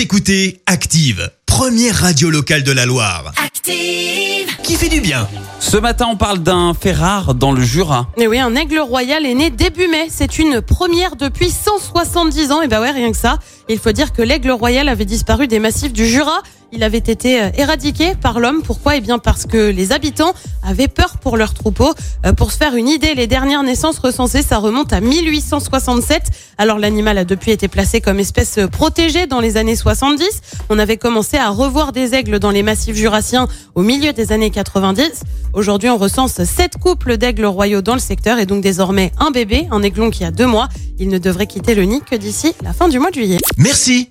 Vous écoutez Active, première radio locale de la Loire. Active. Qui fait du bien Ce matin, on parle d'un fait rare dans le Jura. Et oui, un aigle royal est né début mai. C'est une première depuis 170 ans. Et bah ouais, rien que ça. Il faut dire que l'aigle royal avait disparu des massifs du Jura. Il avait été euh, éradiqué par l'homme. Pourquoi? Eh bien parce que les habitants avaient peur pour leurs troupeaux. Euh, Pour se faire une idée, les dernières naissances recensées, ça remonte à 1867. Alors l'animal a depuis été placé comme espèce protégée dans les années 70. On avait commencé à revoir des aigles dans les massifs jurassiens au milieu des années 90. Aujourd'hui, on recense sept couples d'aigles royaux dans le secteur et donc désormais un bébé, un aiglon qui a deux mois. Il ne devrait quitter le nid que d'ici la fin du mois de juillet. Merci.